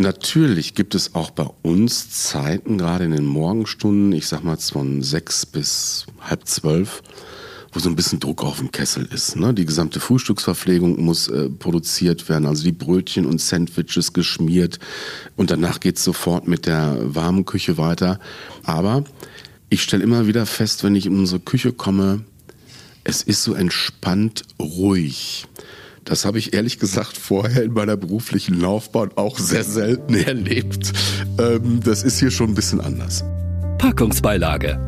Natürlich gibt es auch bei uns Zeiten, gerade in den Morgenstunden, ich sag mal von sechs bis halb zwölf, wo so ein bisschen Druck auf dem Kessel ist. Ne? Die gesamte Frühstücksverpflegung muss äh, produziert werden, also die Brötchen und Sandwiches geschmiert und danach geht's sofort mit der warmen Küche weiter. Aber ich stelle immer wieder fest, wenn ich in unsere Küche komme, es ist so entspannt ruhig. Das habe ich ehrlich gesagt vorher in meiner beruflichen Laufbahn auch sehr selten erlebt. Ähm, das ist hier schon ein bisschen anders. Packungsbeilage.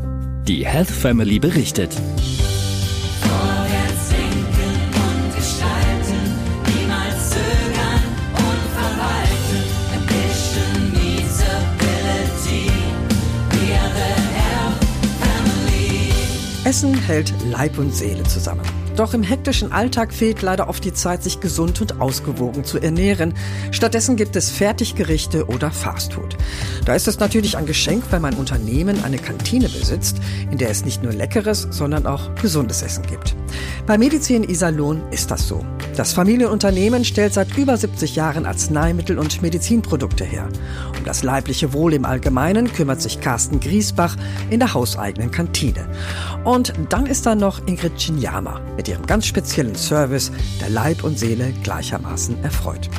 Die Health Family berichtet. Essen hält Leib und Seele zusammen. Doch im hektischen Alltag fehlt leider oft die Zeit, sich gesund und ausgewogen zu ernähren. Stattdessen gibt es Fertiggerichte oder Fastfood. Da ist es natürlich ein Geschenk, wenn mein Unternehmen eine Kantine besitzt, in der es nicht nur leckeres, sondern auch gesundes Essen gibt. Bei Medizin Iserlohn ist das so. Das Familienunternehmen stellt seit über 70 Jahren Arzneimittel und Medizinprodukte her. Um das leibliche Wohl im Allgemeinen kümmert sich Carsten Griesbach in der hauseigenen Kantine. Und dann ist da noch Ingrid Chinyama mit ihrem ganz speziellen Service, der Leib und Seele gleichermaßen erfreut.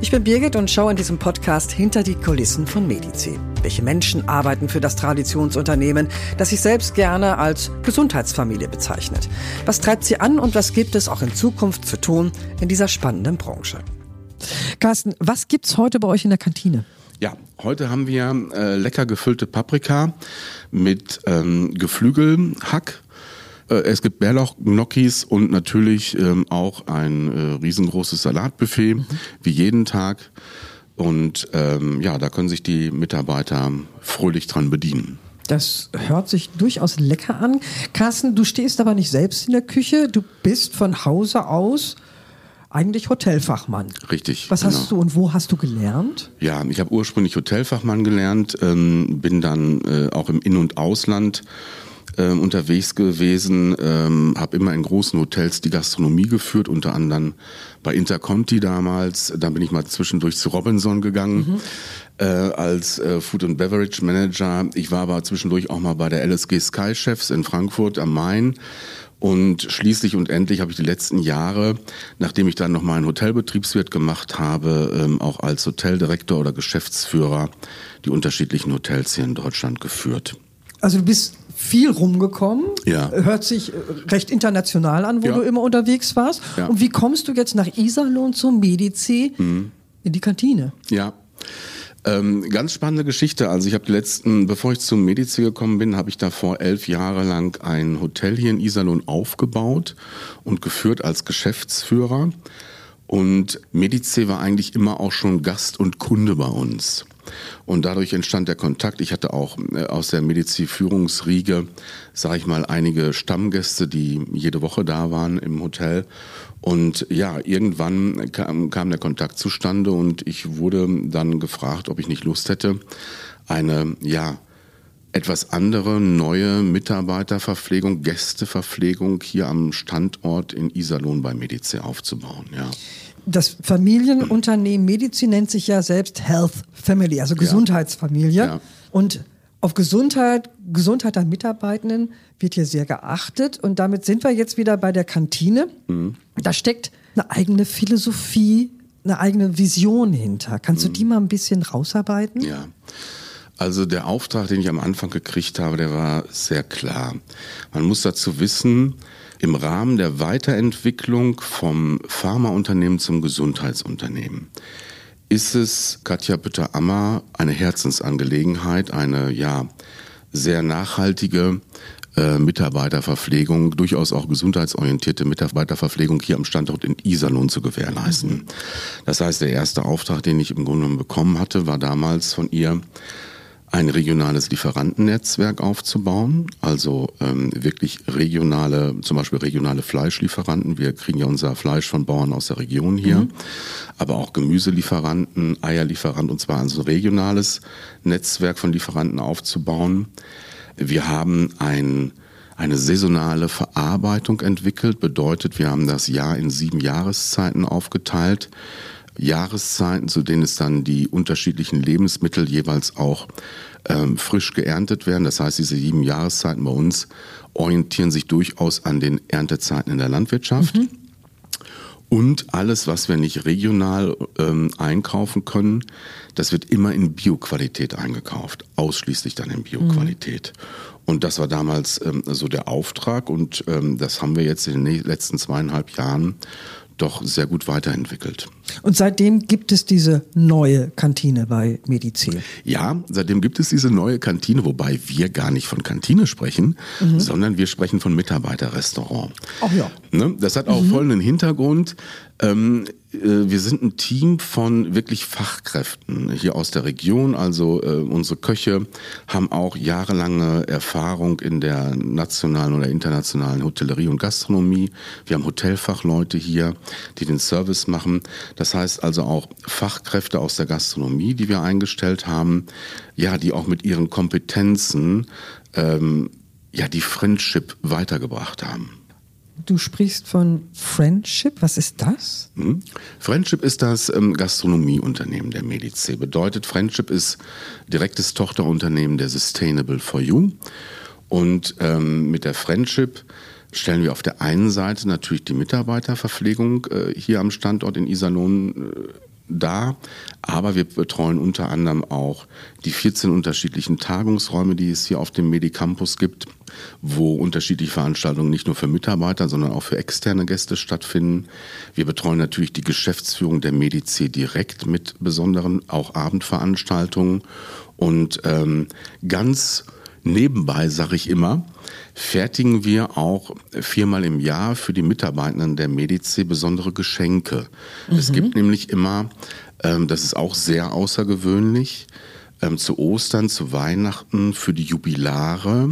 Ich bin Birgit und schaue in diesem Podcast hinter die Kulissen von Medici. Welche Menschen arbeiten für das Traditionsunternehmen, das sich selbst gerne als Gesundheitsfamilie bezeichnet? Was treibt sie an und was gibt es auch in Zukunft zu tun in dieser spannenden Branche? Carsten, was gibt's heute bei euch in der Kantine? Ja, heute haben wir äh, lecker gefüllte Paprika mit ähm, Geflügelhack. Äh, es gibt Bärlauch-Gnocchis und natürlich ähm, auch ein äh, riesengroßes Salatbuffet, mhm. wie jeden Tag. Und ähm, ja, da können sich die Mitarbeiter fröhlich dran bedienen. Das hört sich durchaus lecker an. Carsten, du stehst aber nicht selbst in der Küche. Du bist von Hause aus eigentlich Hotelfachmann. Richtig. Was genau. hast du und wo hast du gelernt? Ja, ich habe ursprünglich Hotelfachmann gelernt, ähm, bin dann äh, auch im In- und Ausland ähm, unterwegs gewesen, ähm, habe immer in großen Hotels die Gastronomie geführt, unter anderem bei Interconti damals. Dann bin ich mal zwischendurch zu Robinson gegangen. Mhm. Äh, als äh, Food and Beverage Manager. Ich war aber zwischendurch auch mal bei der LSG Sky Chefs in Frankfurt am Main und schließlich und endlich habe ich die letzten Jahre, nachdem ich dann noch mal einen Hotelbetriebswirt gemacht habe, ähm, auch als Hoteldirektor oder Geschäftsführer die unterschiedlichen Hotels hier in Deutschland geführt. Also du bist viel rumgekommen. Ja. Hört sich äh, recht international an, wo ja. du immer unterwegs warst. Ja. Und wie kommst du jetzt nach Iserlohn zum Medici mhm. in die Kantine? Ja. Ähm, ganz spannende Geschichte. Also ich habe die letzten, bevor ich zum Medici gekommen bin, habe ich davor elf Jahre lang ein Hotel hier in Iserlohn aufgebaut und geführt als Geschäftsführer. Und Medici war eigentlich immer auch schon Gast und Kunde bei uns. Und dadurch entstand der Kontakt. Ich hatte auch äh, aus der Medizinführungsriege, sage ich mal, einige Stammgäste, die jede Woche da waren im Hotel. Und ja, irgendwann kam, kam der Kontakt zustande und ich wurde dann gefragt, ob ich nicht Lust hätte, eine, ja, etwas andere, neue Mitarbeiterverpflegung, Gästeverpflegung hier am Standort in Iserlohn bei Medice aufzubauen. Ja. Das Familienunternehmen Medici nennt sich ja selbst Health Family, also Gesundheitsfamilie. Ja. Ja. Und auf Gesundheit, Gesundheit der Mitarbeitenden wird hier sehr geachtet. Und damit sind wir jetzt wieder bei der Kantine. Mhm. Da steckt eine eigene Philosophie, eine eigene Vision hinter. Kannst mhm. du die mal ein bisschen rausarbeiten? Ja. Also der Auftrag, den ich am Anfang gekriegt habe, der war sehr klar. Man muss dazu wissen, im Rahmen der Weiterentwicklung vom Pharmaunternehmen zum Gesundheitsunternehmen ist es Katja Bütter-Ammer eine Herzensangelegenheit, eine ja sehr nachhaltige äh, Mitarbeiterverpflegung, durchaus auch gesundheitsorientierte Mitarbeiterverpflegung hier am Standort in Iserlohn zu gewährleisten. Mhm. Das heißt, der erste Auftrag, den ich im Grunde genommen bekommen hatte, war damals von ihr, ein regionales Lieferantennetzwerk aufzubauen, also ähm, wirklich regionale, zum Beispiel regionale Fleischlieferanten. Wir kriegen ja unser Fleisch von Bauern aus der Region hier, mhm. aber auch Gemüselieferanten, Eierlieferanten, und zwar ein so regionales Netzwerk von Lieferanten aufzubauen. Wir haben ein eine saisonale Verarbeitung entwickelt, bedeutet, wir haben das Jahr in sieben Jahreszeiten aufgeteilt Jahreszeiten, zu denen es dann die unterschiedlichen Lebensmittel jeweils auch ähm, frisch geerntet werden. Das heißt, diese sieben Jahreszeiten bei uns orientieren sich durchaus an den Erntezeiten in der Landwirtschaft. Mhm. Und alles, was wir nicht regional ähm, einkaufen können, das wird immer in Bioqualität eingekauft, ausschließlich dann in Bioqualität. Mhm. Und das war damals ähm, so der Auftrag und ähm, das haben wir jetzt in den letzten zweieinhalb Jahren doch sehr gut weiterentwickelt. Und seitdem gibt es diese neue Kantine bei Medizin. Ja, seitdem gibt es diese neue Kantine, wobei wir gar nicht von Kantine sprechen, mhm. sondern wir sprechen von Mitarbeiterrestaurant. Ach ja. Ne? Das hat auch mhm. folgenden Hintergrund. Ähm, äh, wir sind ein Team von wirklich Fachkräften hier aus der Region. Also äh, unsere Köche haben auch jahrelange Erfahrung in der nationalen oder internationalen Hotellerie und Gastronomie. Wir haben Hotelfachleute hier, die den Service machen. Das heißt also auch Fachkräfte aus der Gastronomie, die wir eingestellt haben, ja, die auch mit ihren Kompetenzen ähm, ja die Friendship weitergebracht haben. Du sprichst von Friendship. Was ist das? Mhm. Friendship ist das ähm, Gastronomieunternehmen der Medici. Bedeutet, Friendship ist direktes Tochterunternehmen der Sustainable for You. Und ähm, mit der Friendship stellen wir auf der einen Seite natürlich die Mitarbeiterverpflegung äh, hier am Standort in Iserlohn äh, dar, aber wir betreuen unter anderem auch die 14 unterschiedlichen Tagungsräume, die es hier auf dem Medicampus gibt, wo unterschiedliche Veranstaltungen nicht nur für Mitarbeiter, sondern auch für externe Gäste stattfinden. Wir betreuen natürlich die Geschäftsführung der Medici direkt mit besonderen auch Abendveranstaltungen und ähm, ganz nebenbei sage ich immer, fertigen wir auch viermal im Jahr für die Mitarbeitenden der Medici besondere Geschenke. Mhm. Es gibt nämlich immer, ähm, das ist auch sehr außergewöhnlich, ähm, zu Ostern, zu Weihnachten, für die Jubilare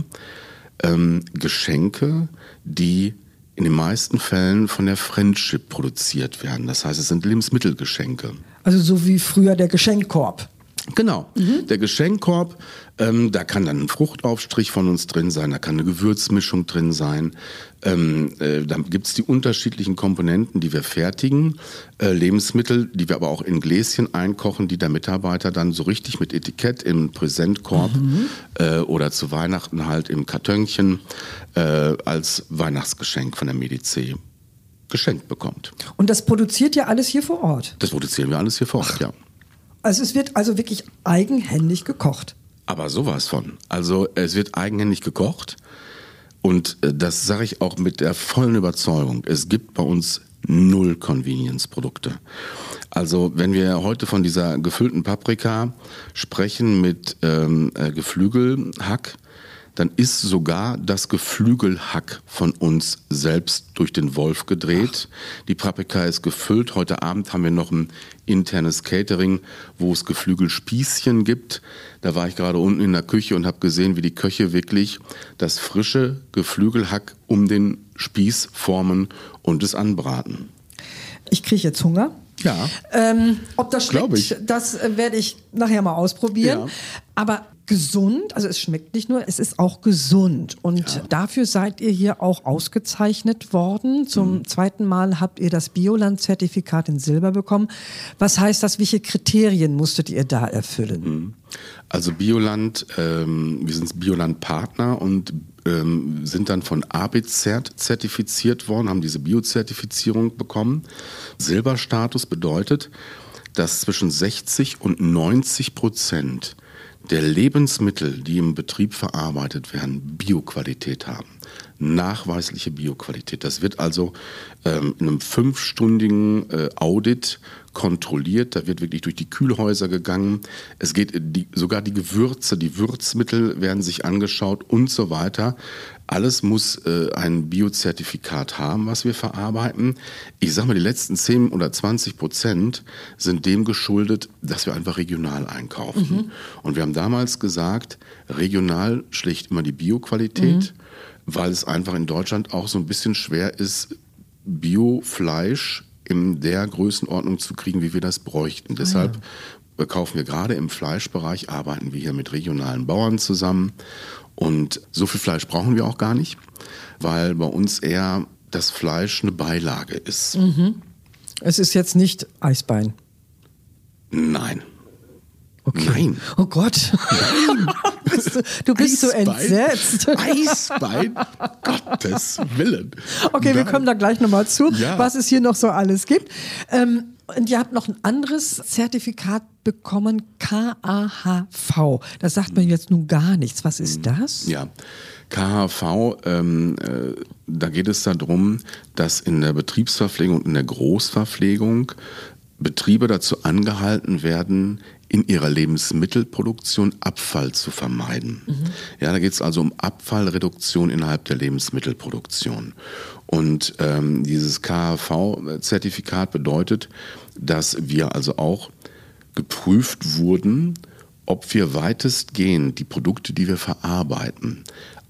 ähm, Geschenke, die in den meisten Fällen von der Friendship produziert werden. Das heißt, es sind Lebensmittelgeschenke. Also so wie früher der Geschenkkorb. Genau. Mhm. Der Geschenkkorb, ähm, da kann dann ein Fruchtaufstrich von uns drin sein, da kann eine Gewürzmischung drin sein. Ähm, äh, da gibt's die unterschiedlichen Komponenten, die wir fertigen. Äh, Lebensmittel, die wir aber auch in Gläschen einkochen, die der Mitarbeiter dann so richtig mit Etikett im Präsentkorb mhm. äh, oder zu Weihnachten halt im Kartönchen äh, als Weihnachtsgeschenk von der Medici geschenkt bekommt. Und das produziert ja alles hier vor Ort? Das produzieren wir alles hier vor Ort, Ach. ja. Also es wird also wirklich eigenhändig gekocht. Aber sowas von. Also es wird eigenhändig gekocht. Und äh, das sage ich auch mit der vollen Überzeugung. Es gibt bei uns null Convenience-Produkte. Also wenn wir heute von dieser gefüllten Paprika sprechen mit ähm, äh, Geflügelhack, dann ist sogar das Geflügelhack von uns selbst durch den Wolf gedreht. Ach. Die Paprika ist gefüllt. Heute Abend haben wir noch ein internes Catering, wo es Geflügelspießchen gibt. Da war ich gerade unten in der Küche und habe gesehen, wie die Köche wirklich das frische Geflügelhack um den Spieß formen und es anbraten. Ich kriege jetzt Hunger. Ja. Ähm, ob das schmeckt, das äh, werde ich nachher mal ausprobieren. Ja. Aber gesund, also es schmeckt nicht nur, es ist auch gesund. Und ja. dafür seid ihr hier auch ausgezeichnet worden. Zum mhm. zweiten Mal habt ihr das Bioland-Zertifikat in Silber bekommen. Was heißt das? Welche Kriterien musstet ihr da erfüllen? Mhm. Also Bioland, ähm, wir sind Bioland-Partner und ähm, sind dann von ABCert zertifiziert worden, haben diese Biozertifizierung bekommen. Silberstatus bedeutet, dass zwischen 60 und 90 Prozent der Lebensmittel, die im Betrieb verarbeitet werden, Bioqualität haben. Nachweisliche Bioqualität. Das wird also ähm, in einem fünfstündigen äh, Audit kontrolliert. Da wird wirklich durch die Kühlhäuser gegangen. Es geht die, sogar die Gewürze, die Würzmittel werden sich angeschaut und so weiter. Alles muss äh, ein Biozertifikat haben, was wir verarbeiten. Ich sage mal, die letzten 10 oder 20 Prozent sind dem geschuldet, dass wir einfach regional einkaufen. Mhm. Und wir haben damals gesagt, regional schlägt immer die Bioqualität, mhm. weil es einfach in Deutschland auch so ein bisschen schwer ist, Biofleisch in der Größenordnung zu kriegen, wie wir das bräuchten. Ah, Deshalb ja. kaufen wir gerade im Fleischbereich, arbeiten wir hier mit regionalen Bauern zusammen und so viel Fleisch brauchen wir auch gar nicht, weil bei uns eher das Fleisch eine Beilage ist. Mhm. Es ist jetzt nicht Eisbein. Nein. Okay. Nein. Oh Gott. bist du, du bist so Eisbein? entsetzt. Eisbein? Gottes Willen. Okay, wir Nein. kommen da gleich nochmal zu, Ja. was es hier noch so alles gibt. Ähm, und ihr habt noch ein anderes Zertifikat bekommen, KAHV. Das sagt mir jetzt nun gar nichts. Was ist das? Ja, KHV, ähm, äh, da geht es darum, dass in der Betriebsverpflegung und in der Großverpflegung Betriebe dazu angehalten werden, in ihrer Lebensmittelproduktion Abfall zu vermeiden. Ja, da geht es also um Abfallreduktion innerhalb der Lebensmittelproduktion. Und ähm, dieses KHV-Zertifikat bedeutet, dass wir also auch geprüft wurden, ob wir weitestgehend die Produkte, die wir verarbeiten,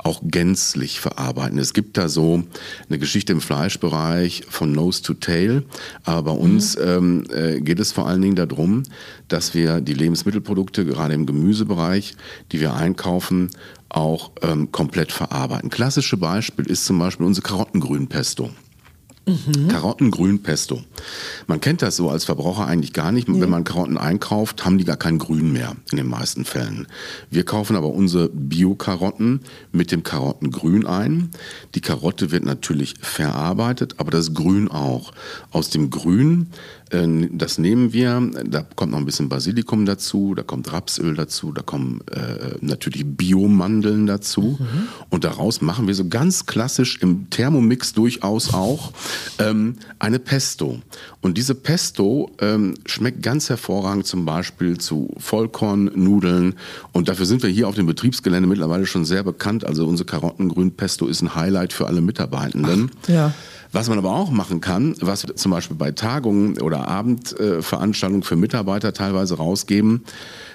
auch gänzlich verarbeiten. Es gibt da so eine Geschichte im Fleischbereich von Nose to Tail, aber bei uns ähm, äh, geht es vor allen Dingen darum, dass wir die Lebensmittelprodukte, gerade im Gemüsebereich, die wir einkaufen, auch ähm, komplett verarbeiten. Klassische Beispiel ist zum Beispiel unsere Karottengrünpesto. Karottengrünpesto. Man kennt das so als Verbraucher eigentlich gar nicht. Wenn man Karotten einkauft, haben die gar kein Grün mehr in den meisten Fällen. Wir kaufen aber unsere Bio-Karotten mit dem Karottengrün ein. Die Karotte wird natürlich verarbeitet, aber das Grün auch. Aus dem Grün, äh, das nehmen wir, da kommt noch ein bisschen Basilikum dazu, da kommt Rapsöl dazu, da kommen äh, natürlich Biomandeln dazu. Und daraus machen wir so ganz klassisch im Thermomix durchaus auch ähm, eine Pesto. Und diese Pesto ähm, schmeckt ganz hervorragend zum Beispiel zu Vollkornnudeln. Und dafür sind wir hier auf dem Betriebsgelände mittlerweile schon sehr bekannt. Also unsere Karottengrünpesto ist ein Highlight für alle Mitarbeitenden. ja. Was man aber auch machen kann, was wir zum Beispiel bei Tagungen oder Abendveranstaltungen für Mitarbeiter teilweise rausgeben,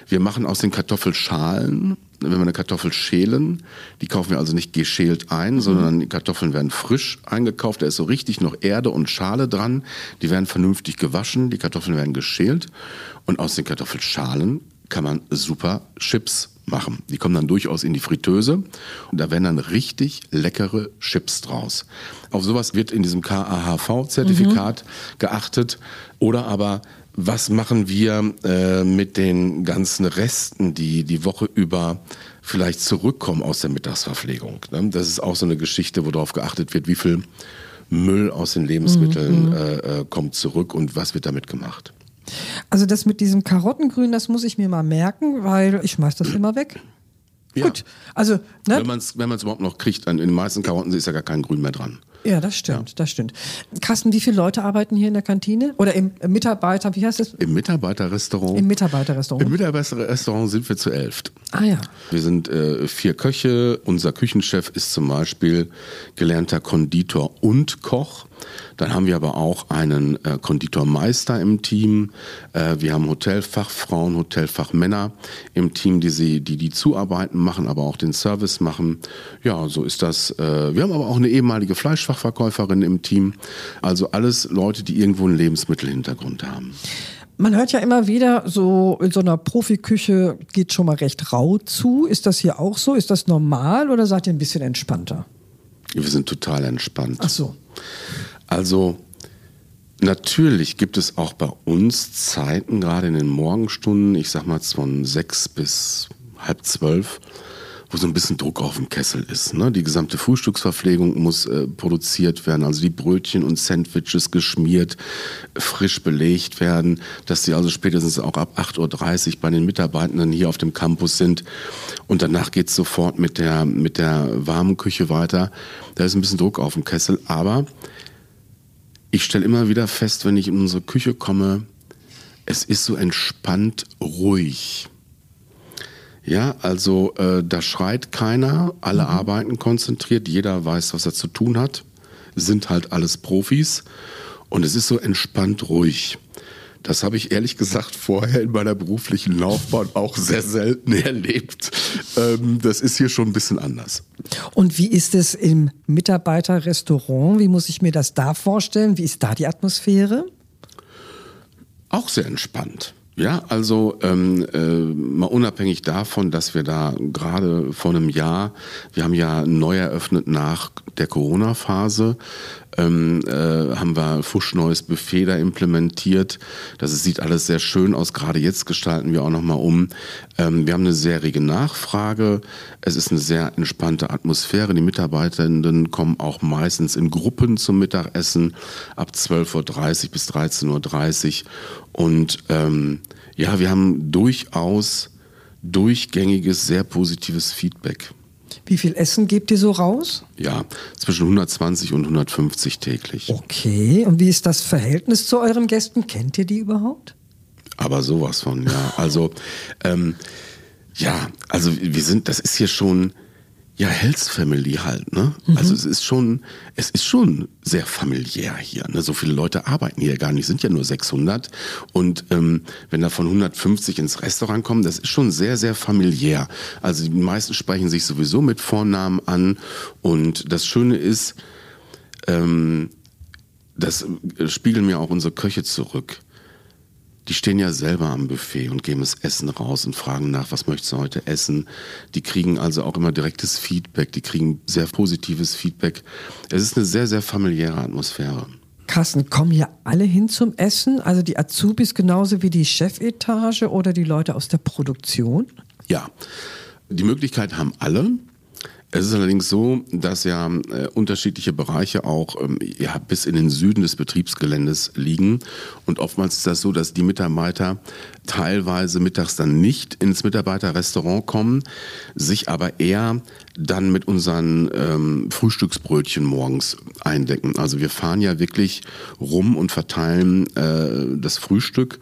wir machen aus den Kartoffelschalen, wenn wir eine Kartoffel schälen, die kaufen wir also nicht geschält ein, sondern die Kartoffeln werden frisch eingekauft, da ist so richtig noch Erde und Schale dran, die werden vernünftig gewaschen, die Kartoffeln werden geschält und aus den Kartoffelschalen kann man super Chips machen. Die kommen dann durchaus in die Fritteuse und da werden dann richtig leckere Chips draus. Auf sowas wird in diesem KAHV-Zertifikat geachtet. Oder aber, was machen wir äh, mit den ganzen Resten, die die Woche über vielleicht zurückkommen aus der Mittagsverpflegung? Ne? Das ist auch so eine Geschichte, wo darauf geachtet wird, wie viel Müll aus den Lebensmitteln äh, äh, kommt zurück und was wird damit gemacht. Also das mit diesem Karottengrün, das muss ich mir mal merken, weil ich schmeiß das immer weg. Ja. Gut, also ne, Wenn man es wenn man's überhaupt noch kriegt, an- in den meisten Karotten ist ja gar kein Grün mehr dran. Ja, das stimmt, das stimmt. Carsten, wie viele Leute arbeiten hier in der Kantine? Oder im im Mitarbeiter, wie heißt das? Im Mitarbeiterrestaurant. Im Mitarbeiterrestaurant. Im Mitarbeiterrestaurant sind wir zu elft. ah ja. Wir sind äh, vier Köche. Unser Küchenchef ist zum Beispiel gelernter Konditor und Koch. Dann haben wir aber auch einen äh, Konditormeister im Team. Äh, wir haben Hotelfachfrauen, Hotelfachmänner im Team, die sie, die die Zuarbeiten machen, aber auch den Service machen. Ja, so ist das. Äh, wir haben aber auch eine ehemalige Fleischfachverkäuferin im Team. Also alles Leute, die irgendwo einen Lebensmittelhintergrund haben. Man hört ja immer wieder, so in so einer Profiküche geht schon mal recht rau zu. Ist das hier auch so? Ist das normal oder seid ihr ein bisschen entspannter? Wir sind total entspannt. Ach so. Also natürlich gibt es auch bei uns Zeiten, gerade in den Morgenstunden, ich sag mal von sechs bis halb zwölf, wo so ein bisschen Druck auf dem Kessel ist. Ne? Die gesamte Frühstücksverpflegung muss äh, produziert werden, also die Brötchen und Sandwiches geschmiert, frisch belegt werden, dass sie also spätestens auch ab 8.30 Uhr bei den Mitarbeitenden hier auf dem Campus sind. Und danach geht's sofort mit der, mit der warmen Küche weiter. Da ist ein bisschen Druck auf dem Kessel, aber ich stelle immer wieder fest, wenn ich in unsere Küche komme, es ist so entspannt ruhig. Ja, also äh, da schreit keiner, alle arbeiten konzentriert, jeder weiß, was er zu tun hat, sind halt alles Profis und es ist so entspannt ruhig. Das habe ich ehrlich gesagt vorher in meiner beruflichen Laufbahn auch sehr selten erlebt. Ähm, das ist hier schon ein bisschen anders. Und wie ist es im Mitarbeiterrestaurant? Wie muss ich mir das da vorstellen? Wie ist da die Atmosphäre? Auch sehr entspannt. Ja, also ähm, äh, mal unabhängig davon, dass wir da gerade vor einem Jahr, wir haben ja neu eröffnet nach der Corona-Phase, ähm, äh, haben wir fuschneues Buffet da implementiert. Das sieht alles sehr schön aus. Gerade jetzt gestalten wir auch nochmal um. Ähm, wir haben eine sehr rege Nachfrage. Es ist eine sehr entspannte Atmosphäre. Die Mitarbeitenden kommen auch meistens in Gruppen zum Mittagessen ab 12.30 Uhr bis 13.30 Uhr. Und ähm, ja, wir haben durchaus durchgängiges, sehr positives Feedback. Wie viel Essen gebt ihr so raus? Ja, zwischen 120 und 150 täglich. Okay, und wie ist das Verhältnis zu euren Gästen? Kennt ihr die überhaupt? Aber sowas von, ja. Also, ähm, ja, also wir sind, das ist hier schon, ja, Health Family halt, ne? Mhm. Also es ist schon, es ist schon sehr familiär hier. Ne? So viele Leute arbeiten hier gar nicht, sind ja nur 600. Und ähm, wenn da von 150 ins Restaurant kommen, das ist schon sehr, sehr familiär. Also die meisten sprechen sich sowieso mit Vornamen an. Und das Schöne ist, ähm, das spiegeln mir auch unsere Köche zurück die stehen ja selber am Buffet und geben das Essen raus und fragen nach, was möchtest du heute essen. Die kriegen also auch immer direktes Feedback, die kriegen sehr positives Feedback. Es ist eine sehr, sehr familiäre Atmosphäre. Carsten, kommen hier alle hin zum Essen? Also die Azubis genauso wie die Chefetage oder die Leute aus der Produktion? Ja, die Möglichkeit haben alle. Es ist allerdings so, dass ja äh, unterschiedliche Bereiche auch ähm, ja, bis in den Süden des Betriebsgeländes liegen. Und oftmals ist das so, dass die Mitarbeiter teilweise mittags dann nicht ins Mitarbeiterrestaurant kommen, sich aber eher dann mit unseren ähm, Frühstücksbrötchen morgens eindecken. Also wir fahren ja wirklich rum und verteilen äh, das Frühstück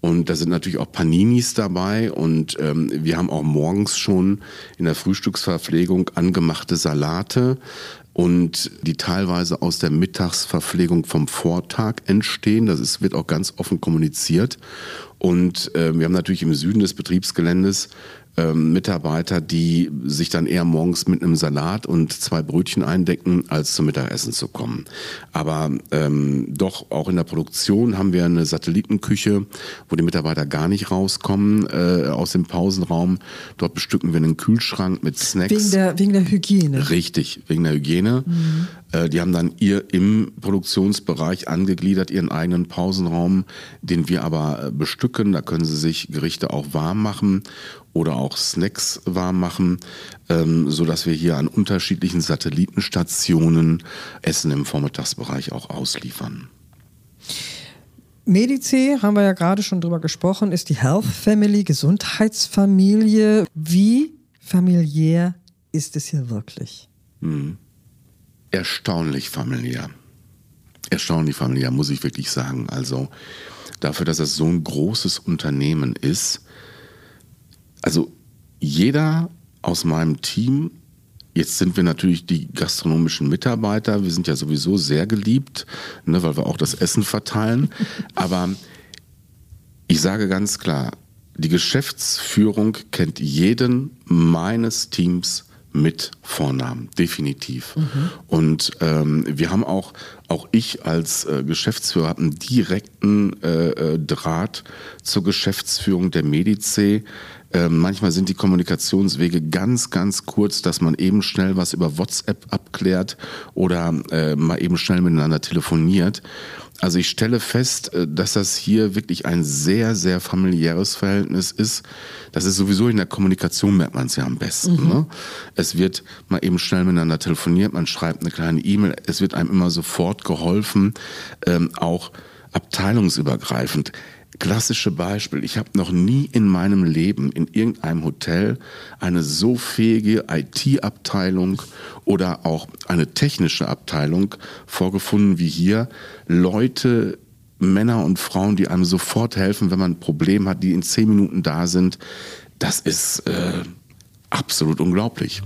und da sind natürlich auch Paninis dabei und ähm, wir haben auch morgens schon in der Frühstücksverpflegung angemachte Salate und die teilweise aus der Mittagsverpflegung vom Vortag entstehen. Das ist, wird auch ganz offen kommuniziert. Und äh, wir haben natürlich im Süden des Betriebsgeländes ähm, Mitarbeiter, die sich dann eher morgens mit einem Salat und zwei Brötchen eindecken, als zum Mittagessen zu kommen. Aber ähm, doch auch in der Produktion haben wir eine Satellitenküche, wo die Mitarbeiter gar nicht rauskommen äh, aus dem Pausenraum. Dort bestücken wir einen Kühlschrank mit Snacks. Wegen der, wegen der Hygiene. Richtig, wegen der Hygiene. Mhm. Äh, die haben dann ihr im Produktionsbereich angegliedert, ihren eigenen Pausenraum, den wir aber äh, bestücken. Da können sie sich Gerichte auch warm machen oder auch Snacks warm machen, ähm, so dass wir hier an unterschiedlichen Satellitenstationen Essen im Vormittagsbereich auch ausliefern. Medici, haben wir ja gerade schon drüber gesprochen, ist die Health Family, Gesundheitsfamilie. Wie familiär ist es hier wirklich? Hm. Erstaunlich familiär. Erstaunlich familiär, muss ich wirklich sagen. Also dafür, dass es so ein großes Unternehmen ist, also jeder aus meinem Team, jetzt sind wir natürlich die gastronomischen Mitarbeiter, wir sind ja sowieso sehr geliebt, ne, weil wir auch das Essen verteilen. Aber ich sage ganz klar, die Geschäftsführung kennt jeden meines Teams mit Vornamen, definitiv. Mhm. Und ähm, wir haben auch, auch ich als äh, Geschäftsführer habe einen direkten äh, äh Draht zur Geschäftsführung der Medice. Ähm, manchmal sind die Kommunikationswege ganz, ganz kurz, dass man eben schnell was über WhatsApp abklärt oder äh, mal eben schnell miteinander telefoniert. Also ich stelle fest, äh, dass das hier wirklich ein sehr, sehr familiäres Verhältnis ist. Das ist sowieso in der Kommunikation, merkt man es ja am besten. Mhm. Ne? Es wird mal eben schnell miteinander telefoniert, man schreibt eine kleine E-Mail, es wird einem immer sofort geholfen, ähm, auch abteilungsübergreifend. Klassische Beispiel, ich habe noch nie in meinem Leben in irgendeinem Hotel eine so fähige IT-Abteilung oder auch eine technische Abteilung vorgefunden wie hier. Leute, Männer und Frauen, die einem sofort helfen, wenn man ein Problem hat, die in zehn Minuten da sind. Das ist äh, absolut unglaublich.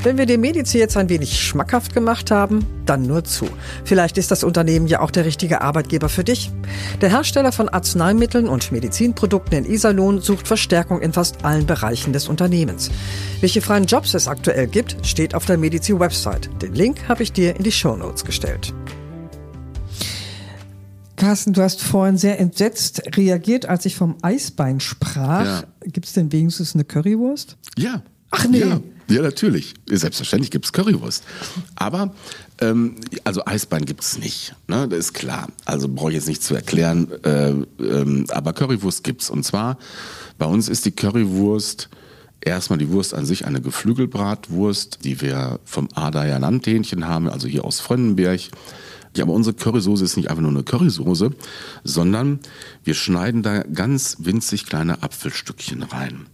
Wenn wir dem Medici jetzt ein wenig schmackhaft gemacht haben, dann nur zu. Vielleicht ist das Unternehmen ja auch der richtige Arbeitgeber für dich. Der Hersteller von Arzneimitteln und Medizinprodukten in Iserlohn sucht Verstärkung in fast allen Bereichen des Unternehmens. Welche freien Jobs es aktuell gibt, steht auf der Medici-Website. Den Link habe ich dir in die Show Notes gestellt. Carsten, du hast vorhin sehr entsetzt reagiert, als ich vom Eisbein sprach. Ja. Gibt es denn wenigstens eine Currywurst? Ja, Ach nee. Ja, ja natürlich. Selbstverständlich gibt's Currywurst. Aber, ähm, also Eisbein gibt's nicht. Ne? Das ist klar. Also brauche ich jetzt nicht zu erklären. Äh, ähm, aber Currywurst gibt's. Und zwar, bei uns ist die Currywurst erstmal die Wurst an sich eine Geflügelbratwurst, die wir vom Adair Landhähnchen haben, also hier aus Frönnenberg. Ja, aber unsere Currysoße ist nicht einfach nur eine Currysoße, sondern wir schneiden da ganz winzig kleine Apfelstückchen rein.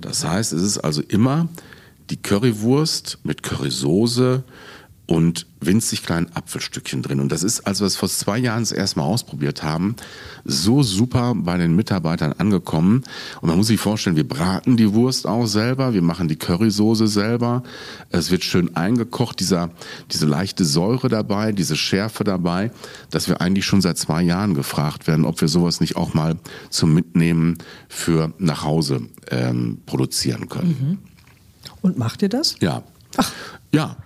Das heißt, es ist also immer die Currywurst mit Currysoße und winzig kleinen Apfelstückchen drin. Und das ist, als wir es vor zwei Jahren das erste Mal ausprobiert haben, so super bei den Mitarbeitern angekommen. Und man muss sich vorstellen, wir braten die Wurst auch selber, wir machen die Currysoße selber. Es wird schön eingekocht, dieser, diese leichte Säure dabei, diese Schärfe dabei, dass wir eigentlich schon seit zwei Jahren gefragt werden, ob wir sowas nicht auch mal zum Mitnehmen für nach Hause ähm, produzieren können. Und macht ihr das? Ja. Ja.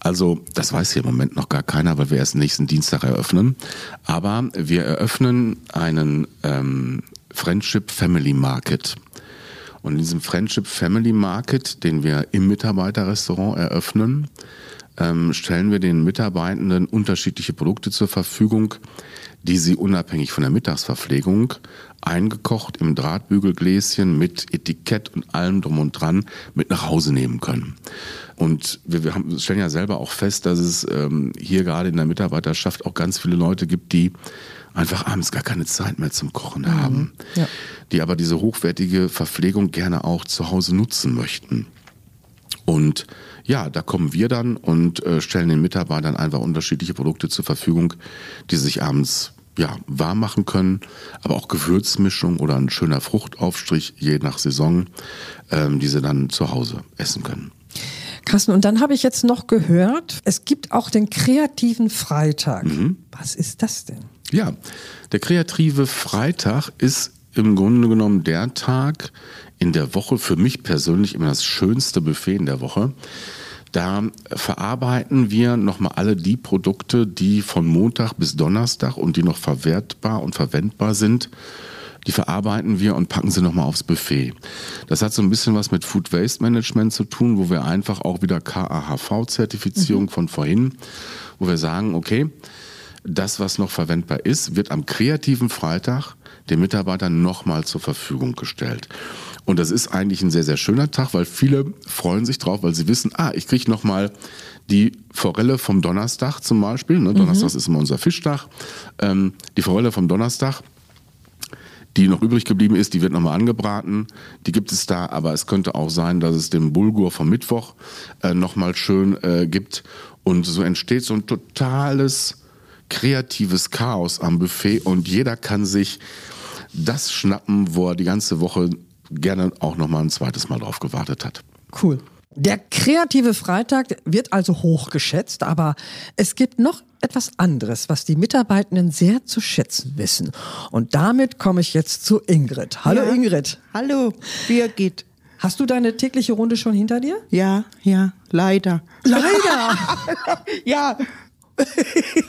Also, das weiß hier im Moment noch gar keiner, weil wir erst nächsten Dienstag eröffnen. Aber wir eröffnen einen ähm, Friendship Family Market. Und in diesem Friendship Family Market, den wir im Mitarbeiterrestaurant eröffnen, ähm, stellen wir den Mitarbeitenden unterschiedliche Produkte zur Verfügung, die sie unabhängig von der Mittagsverpflegung eingekocht im Drahtbügelgläschen mit Etikett und allem drum und dran mit nach Hause nehmen können. Und wir, wir haben, stellen ja selber auch fest, dass es ähm, hier gerade in der Mitarbeiterschaft auch ganz viele Leute gibt, die einfach abends gar keine Zeit mehr zum Kochen haben, Ja. die aber diese hochwertige Verpflegung gerne auch zu Hause nutzen möchten. Und ja, da kommen wir dann und äh, stellen den Mitarbeitern einfach unterschiedliche Produkte zur Verfügung, die sich abends ja, warm machen können, aber auch Gewürzmischung oder ein schöner Fruchtaufstrich, je nach Saison, ähm, die sie dann zu Hause essen können. Carsten, und dann habe ich jetzt noch gehört, es gibt auch den kreativen Freitag. Mhm. Was ist das denn? Ja, der kreative Freitag ist im Grunde genommen der Tag in der Woche, für mich persönlich immer das schönste Buffet in der Woche. Da verarbeiten wir nochmal alle die Produkte, die von Montag bis Donnerstag und die noch verwertbar und verwendbar sind, die verarbeiten wir und packen sie nochmal aufs Buffet. Das hat so ein bisschen was mit Food Waste Management zu tun, wo wir einfach auch wieder KAHV-Zertifizierung von vorhin, wo wir sagen, okay, das, was noch verwendbar ist, wird am kreativen Freitag den Mitarbeitern nochmal zur Verfügung gestellt. Und das ist eigentlich ein sehr, sehr schöner Tag, weil viele freuen sich drauf, weil sie wissen, ah, ich kriege nochmal die Forelle vom Donnerstag zum Beispiel. Ne? Donnerstag ist immer unser Fischtag. Ähm, die Forelle vom Donnerstag, die noch übrig geblieben ist, die wird nochmal angebraten. Die gibt es da, aber es könnte auch sein, dass es den Bulgur vom Mittwoch äh, nochmal schön äh, gibt. Und so entsteht so ein totales kreatives Chaos am Buffet und jeder kann sich das schnappen, wo er die ganze Woche gerne auch nochmal ein zweites Mal drauf gewartet hat. Cool. Der kreative Freitag wird also hochgeschätzt, aber es gibt noch etwas anderes, was die Mitarbeitenden sehr zu schätzen wissen. Und damit komme ich jetzt zu Ingrid. Hallo Ja. Ingrid. Hallo, Birgit. Hast du deine tägliche Runde schon hinter dir? Ja, ja, leider. Leider. Ja,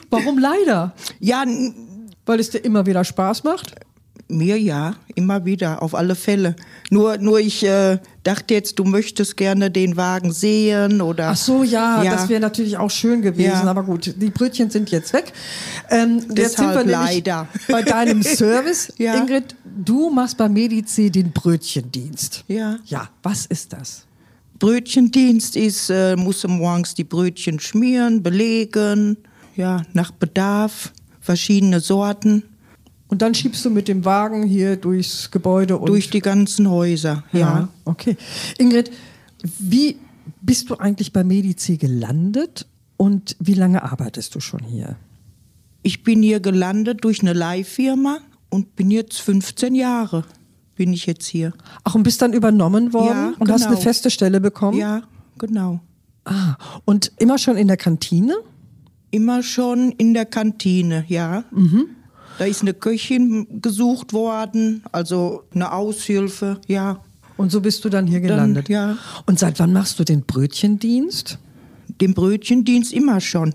Warum leider? ja, Weil es dir immer wieder Spaß macht? Mir ja, immer wieder, auf alle Fälle. Nur, nur ich äh, dachte jetzt, du möchtest gerne den Wagen sehen oder. Ach so, ja, Ja. das wäre natürlich auch schön gewesen, Ja. aber gut, die Brötchen sind jetzt weg. Ähm, jetzt sind wir Deshalb leider. bei deinem Service. Ja. Ingrid, du machst bei Medici den Brötchendienst. Ja. Ja, was ist das? Brötchendienst ist, äh, musste morgens die Brötchen schmieren, belegen, ja, nach Bedarf, verschiedene Sorten, Und dann schiebst du mit dem Wagen hier durchs Gebäude und durch die ganzen Häuser, ja. ja. Okay. Ingrid, wie bist du eigentlich bei Medici gelandet und wie lange arbeitest du schon hier? Ich bin hier gelandet durch eine Leihfirma und bin jetzt 15 Jahre, bin ich jetzt hier. Ach, und bist dann übernommen worden Ja, und hast eine genau. feste Stelle bekommen? Ja, genau. Ah, und immer schon in der Kantine? Immer schon in der Kantine, ja. Mhm. Da ist eine Köchin gesucht worden, also eine Aushilfe, ja. Und so bist du dann hier gelandet. ja. Und seit wann machst du den Brötchendienst? Den Brötchendienst immer schon.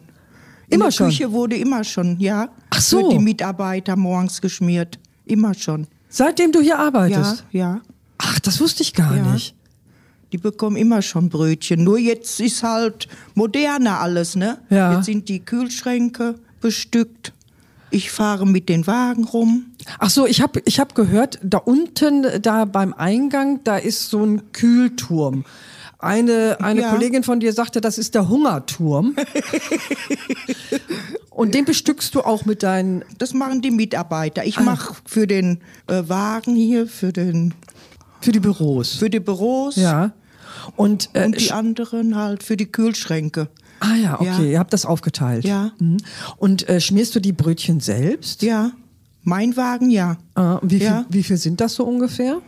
In Immer der schon? Küche wurde immer schon, ja. Ach so. Für die Mitarbeiter morgens geschmiert. Immer schon. Seitdem du hier arbeitest? Ja, ja. Ach, das wusste ich gar Ja. nicht. Die bekommen immer schon Brötchen. Nur jetzt ist halt moderner alles, ne? Ja. Jetzt sind die Kühlschränke bestückt. Ich fahre mit den Wagen rum. Ach so, ich habe ich hab gehört, da unten, da beim Eingang, da ist so ein Kühlturm. Eine, eine Ja. Kollegin von dir sagte, das ist der Hungerturm. Und den bestückst du auch mit deinen. Das machen die Mitarbeiter. Ich mache für den äh, Wagen hier, für, den, Für die Büros. für die Büros ja. Und, äh, und die anderen halt für die Kühlschränke. Ah ja, okay, Ja. ihr habt das aufgeteilt. Ja. Mhm. Und äh, schmierst du die Brötchen selbst? Ja, mein Wagen ja. Ah, wie, viel, Ja. wie viel sind das so ungefähr?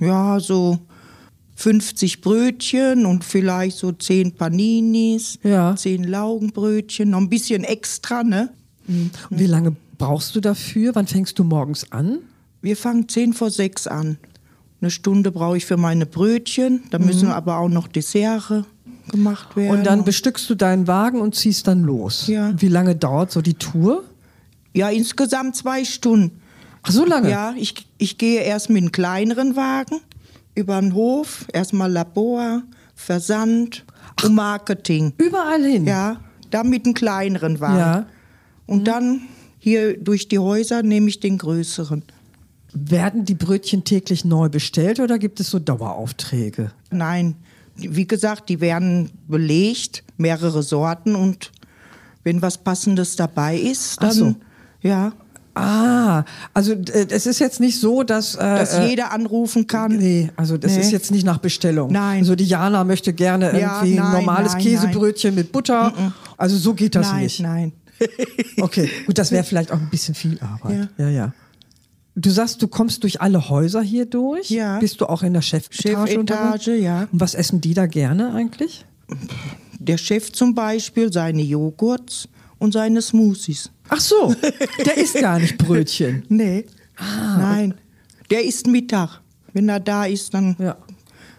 Ja, so 50 Brötchen und vielleicht so 10 Paninis, Ja. 10 Laugenbrötchen, noch ein bisschen extra, ne? Und wie lange brauchst du dafür? Wann fängst du morgens an? Wir fangen 10 vor 6 an. Eine Stunde brauche ich für meine Brötchen, da müssen aber auch noch Dessert gemacht werden. Mhm. Und dann bestückst du deinen Wagen und ziehst dann los. Ja. Wie lange dauert so die Tour? ja, insgesamt zwei Stunden. Ach, so lange? Ja, ich, ich gehe erst mit einem kleineren Wagen über den Hof, erstmal Labor, Versand und Marketing. Überall hin? Ja, dann mit einem kleineren Wagen. Ja. Und dann hier durch die Häuser nehme ich den größeren. Werden die Brötchen täglich neu bestellt oder gibt es so Daueraufträge? Nein, wie gesagt, die werden belegt, mehrere Sorten und wenn was Passendes dabei ist, dann so. ja, Ah, also äh, es ist jetzt nicht so, dass... Äh, dass äh, jeder anrufen kann. Nee, also das Nee. ist jetzt nicht nach Bestellung. Nein. Also die Jana möchte gerne Ja, irgendwie ein nein, normales nein, Käsebrötchen mit Butter. Also so geht das nein, nicht. nein. Okay, gut, das wäre vielleicht auch ein bisschen viel Arbeit. Ja. ja, Du sagst, du kommst durch alle Häuser hier durch. Ja. Bist du auch in der Chefetage? Chefetage, ja. Und was essen die da gerne eigentlich? Der Chef zum Beispiel seine Joghurts und seine Smoothies. Ach so, der isst gar nicht Brötchen. Nee, Ah, nein. Der isst Mittag. Wenn er da ist, dann Ja.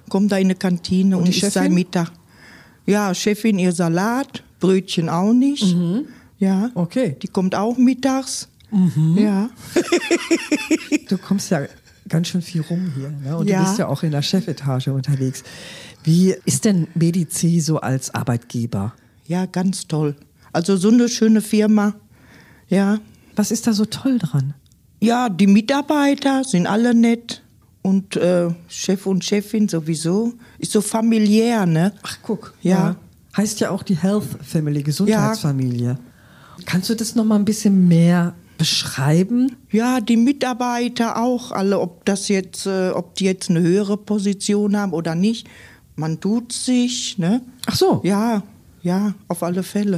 kommt er in die Kantine und, die isst Chefin? sein Mittag. Ja, Chefin ihr Salat, Brötchen auch nicht. Ja. Mhm. Okay. Mhm. Die kommt auch mittags. Ja. Du kommst ja ganz schön viel rum hier. Ne? Und Ja. du bist ja auch in der Chefetage unterwegs. Wie ist denn Medici so als Arbeitgeber? Ja, ganz toll. Also so eine schöne Firma. Ja. Was ist da so toll dran? Ja, die Mitarbeiter sind alle nett. Und äh, Chef und Chefin sowieso. Ist so familiär, ne? Ach, guck. Ja. Heißt ja auch die Health Family, Gesundheitsfamilie. Kannst du das noch mal ein bisschen mehr beschreiben? Ja, die Mitarbeiter auch, alle, ob das jetzt, äh, ob die jetzt eine höhere Position haben oder nicht. Man tut sich, ne? Ach so. Ja, ja, auf alle Fälle.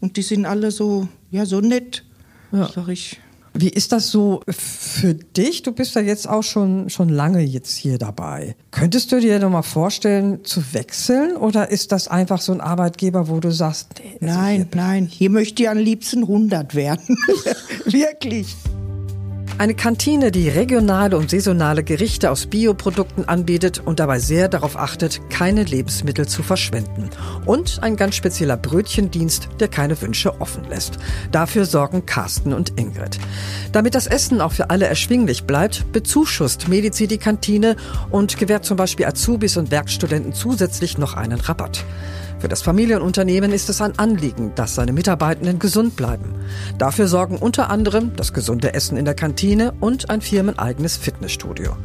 Und die sind alle so, ja, so nett. Ja. Sag ich. Wie ist das so für dich? Du bist ja jetzt auch schon, schon lange jetzt hier dabei. Könntest du dir noch mal vorstellen, zu wechseln? Oder ist das einfach so ein Arbeitgeber, wo du sagst, nee, also Nein, nein, hier möchte ich am liebsten 100 werden. Wirklich. Eine Kantine, die regionale und saisonale Gerichte aus Bioprodukten anbietet und dabei sehr darauf achtet, keine Lebensmittel zu verschwenden. Und ein ganz spezieller Brötchendienst, der keine Wünsche offen lässt. Dafür sorgen Carsten und Ingrid. Damit das Essen auch für alle erschwinglich bleibt, bezuschusst Medici die Kantine und gewährt zum Beispiel Azubis und Werkstudenten zusätzlich noch einen Rabatt. Für das Familienunternehmen ist es ein Anliegen, dass seine Mitarbeitenden gesund bleiben. Dafür sorgen unter anderem das gesunde Essen in der Kantine und ein firmeneigenes Fitnessstudio.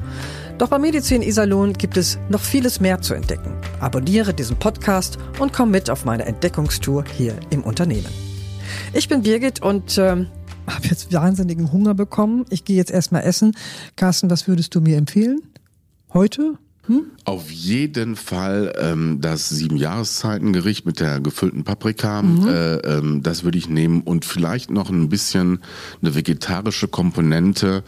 Doch bei Medizin Iserlohn gibt es noch vieles mehr zu entdecken. Abonniere diesen Podcast und komm mit auf meine Entdeckungstour hier im Unternehmen. Ich bin Birgit und ähm, habe jetzt wahnsinnigen Hunger bekommen. Ich gehe jetzt erstmal essen. Carsten, was würdest du mir empfehlen? Heute? Auf jeden Fall ähm, das sieben Jahreszeitengericht mit der gefüllten Paprika. Äh, ähm, das würde ich nehmen und vielleicht noch ein bisschen eine vegetarische Komponente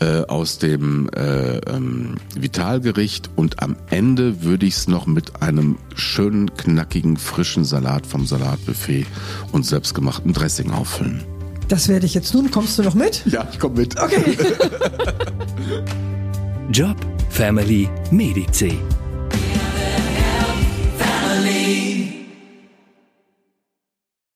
äh, aus dem äh, ähm, Vitalgericht und am Ende würde ich es noch mit einem schönen knackigen frischen Salat vom Salatbuffet und selbstgemachten Dressing auffüllen. Das werde ich jetzt tun. Kommst du noch mit? Ja, ich komme mit. Okay. Job, Family, Medici.